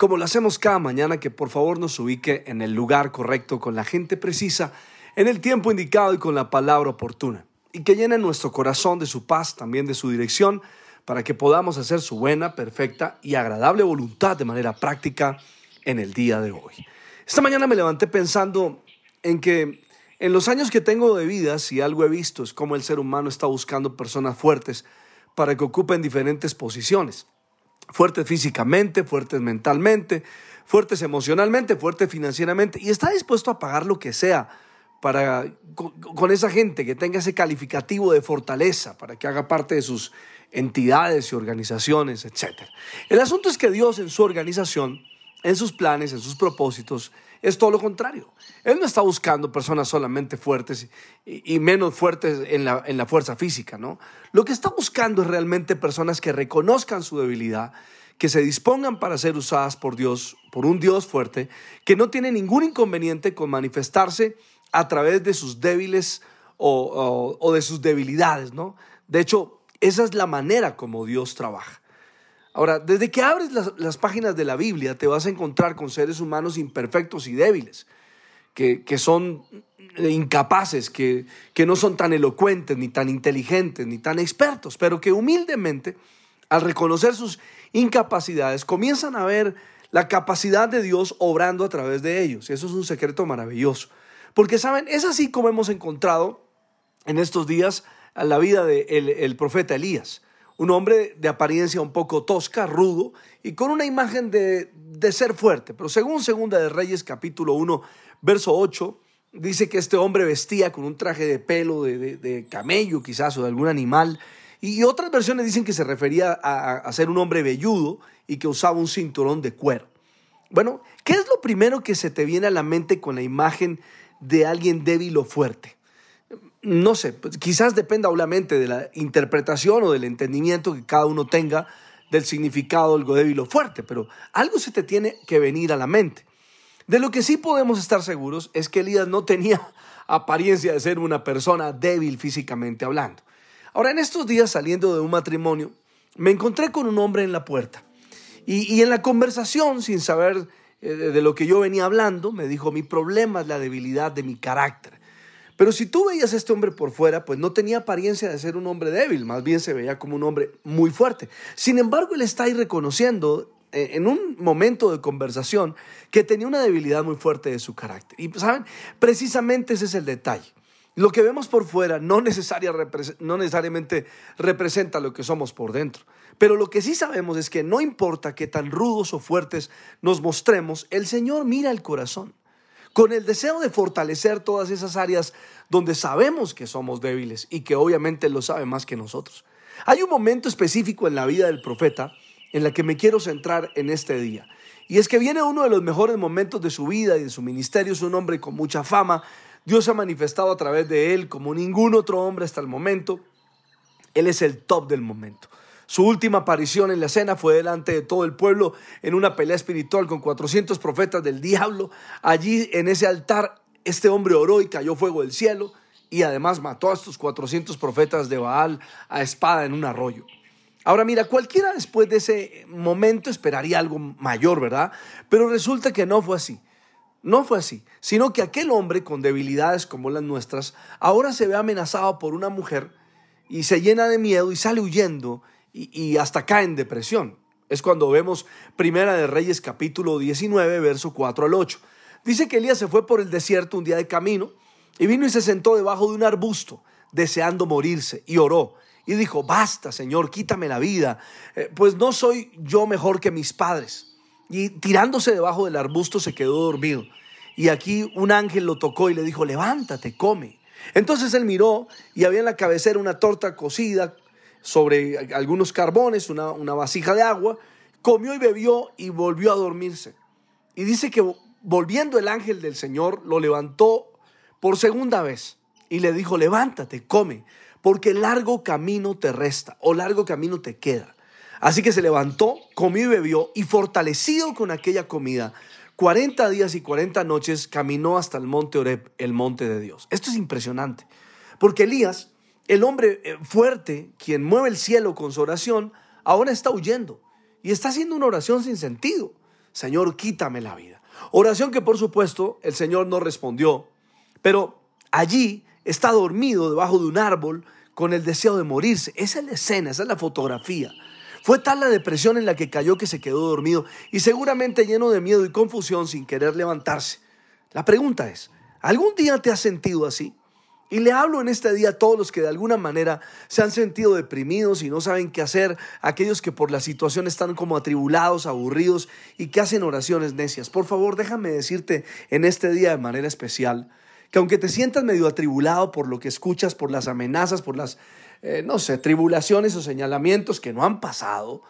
como lo hacemos cada mañana, que por favor nos ubique en el lugar correcto, con la gente precisa, en el tiempo indicado y con la palabra oportuna. Y que llene nuestro corazón de su paz, también de su dirección, para que podamos hacer su buena, perfecta y agradable voluntad de manera práctica en el día de hoy. Esta mañana me levanté pensando en que en los años que tengo de vida, si algo he visto es cómo el ser humano está buscando personas fuertes para que ocupen diferentes posiciones fuertes físicamente, fuertes mentalmente, fuertes emocionalmente, fuertes financieramente, y está dispuesto a pagar lo que sea para, con, esa gente que tenga ese calificativo de fortaleza, para que haga parte de sus entidades y organizaciones, etc. El asunto es que Dios en su organización, en sus planes, en sus propósitos, es todo lo contrario. Él no está buscando personas solamente fuertes y, menos fuertes en la, en la fuerza física, ¿no? Lo que está buscando es realmente personas que reconozcan su debilidad, que se dispongan para ser usadas por Dios, por un Dios fuerte, que no tiene ningún inconveniente con manifestarse a través de sus débiles o, o de sus debilidades, ¿no? De hecho, esa es la manera como Dios trabaja. Ahora, desde que abres las, páginas de la Biblia, te vas a encontrar con seres humanos imperfectos y débiles, que, son incapaces, que, que no son tan elocuentes, ni tan inteligentes, ni tan expertos, pero que humildemente, al reconocer sus incapacidades, comienzan a ver la capacidad de Dios obrando a través de ellos. Y eso es un secreto maravilloso. Porque, ¿saben? Es así como hemos encontrado en estos días la vida del el profeta Elías un hombre de apariencia un poco tosca, rudo y con una imagen de, ser fuerte. Pero según Segunda de Reyes capítulo 1, verso 8, dice que este hombre vestía con un traje de pelo de, camello quizás o de algún animal. Y otras versiones dicen que se refería a, a ser un hombre velludo y que usaba un cinturón de cuero. Bueno, ¿qué es lo primero que se te viene a la mente con la imagen de alguien débil o fuerte? No sé, pues, quizás dependa obviamente de la interpretación o del entendimiento que cada uno tenga del significado del débil o fuerte, pero algo se te tiene que venir a la mente. De lo que sí podemos estar seguros es que Elías no tenía apariencia de ser una persona débil físicamente hablando. Ahora, en estos días saliendo de un matrimonio, me encontré con un hombre en la puerta y, y en la conversación, sin saber eh, de lo que yo venía hablando, me dijo, mi problema es la debilidad de mi carácter. Pero si tú veías a este hombre por fuera, pues no tenía apariencia de ser un hombre débil, más bien se veía como un hombre muy fuerte. Sin embargo, él está ahí reconociendo eh, en un momento de conversación que tenía una debilidad muy fuerte de su carácter. Y saben, precisamente ese es el detalle. Lo que vemos por fuera no, no necesariamente representa lo que somos por dentro. Pero lo que sí sabemos es que no importa qué tan rudos o fuertes nos mostremos, el Señor mira el corazón con el deseo de fortalecer todas esas áreas donde sabemos que somos débiles y que obviamente lo sabe más que nosotros. Hay un momento específico en la vida del profeta en la que me quiero centrar en este día. Y es que viene uno de los mejores momentos de su vida y de su ministerio. Es un hombre con mucha fama. Dios se ha manifestado a través de él como ningún otro hombre hasta el momento. Él es el top del momento. Su última aparición en la escena fue delante de todo el pueblo en una pelea espiritual con 400 profetas del diablo. Allí en ese altar este hombre oró y cayó fuego del cielo y además mató a estos 400 profetas de Baal a espada en un arroyo. Ahora mira, cualquiera después de ese momento esperaría algo mayor, ¿verdad? Pero resulta que no fue así. No fue así, sino que aquel hombre con debilidades como las nuestras ahora se ve amenazado por una mujer y se llena de miedo y sale huyendo y, hasta cae en depresión. Es cuando vemos Primera de Reyes capítulo 19, verso 4 al 8. Dice que Elías se fue por el desierto un día de camino y vino y se sentó debajo de un arbusto, deseando morirse, y oró. Y dijo, basta, Señor, quítame la vida, eh, pues no soy yo mejor que mis padres. Y tirándose debajo del arbusto se quedó dormido. Y aquí un ángel lo tocó y le dijo, levántate, come. Entonces él miró y había en la cabecera una torta cocida sobre algunos carbones, una, vasija de agua, comió y bebió y volvió a dormirse. y dice que volviendo el ángel del Señor lo levantó por segunda vez y le dijo, levántate, come, porque largo camino te resta o largo camino te queda. Así que se levantó, comió y bebió y fortalecido con aquella comida, 40 días y 40 noches caminó hasta el monte Oreb, el monte de Dios. Esto es impresionante, porque Elías, el hombre eh, fuerte, quien mueve el cielo con su oración, ahora está huyendo y está haciendo una oración sin sentido. Señor, quítame la vida. Oración que por supuesto el Señor no respondió, pero allí está dormido debajo de un árbol con el deseo de morirse. Esa es la escena, esa es la fotografía. Fue tal la depresión en la que cayó que se quedó dormido y seguramente lleno de miedo y confusión sin querer levantarse. La pregunta es, ¿algún día te has sentido así? Y le hablo en este día a todos los que de alguna manera se han sentido deprimidos y no saben qué hacer, aquellos que por la situación están como atribulados, aburridos y que hacen oraciones necias. Por favor, déjame decirte en este día de manera especial que aunque te sientas medio atribulado por lo que escuchas, por las amenazas, por las, eh, no sé, tribulaciones o señalamientos que no han pasado,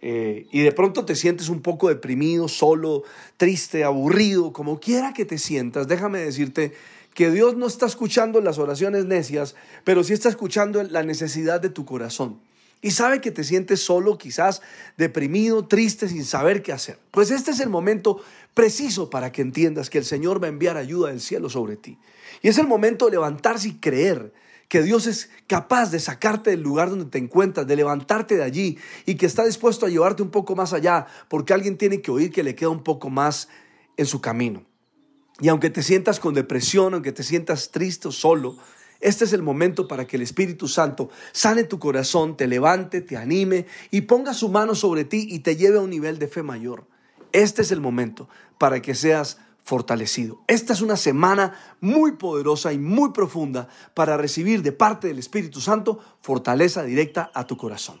eh, y de pronto te sientes un poco deprimido, solo, triste, aburrido, como quiera que te sientas, déjame decirte que Dios no está escuchando las oraciones necias, pero sí está escuchando la necesidad de tu corazón. Y sabe que te sientes solo, quizás deprimido, triste, sin saber qué hacer. Pues este es el momento preciso para que entiendas que el Señor va a enviar ayuda del cielo sobre ti. Y es el momento de levantarse y creer que Dios es capaz de sacarte del lugar donde te encuentras, de levantarte de allí y que está dispuesto a llevarte un poco más allá, porque alguien tiene que oír que le queda un poco más en su camino. Y aunque te sientas con depresión, aunque te sientas triste o solo, este es el momento para que el Espíritu Santo sane tu corazón, te levante, te anime y ponga su mano sobre ti y te lleve a un nivel de fe mayor. Este es el momento para que seas fortalecido. Esta es una semana muy poderosa y muy profunda para recibir de parte del Espíritu Santo fortaleza directa a tu corazón.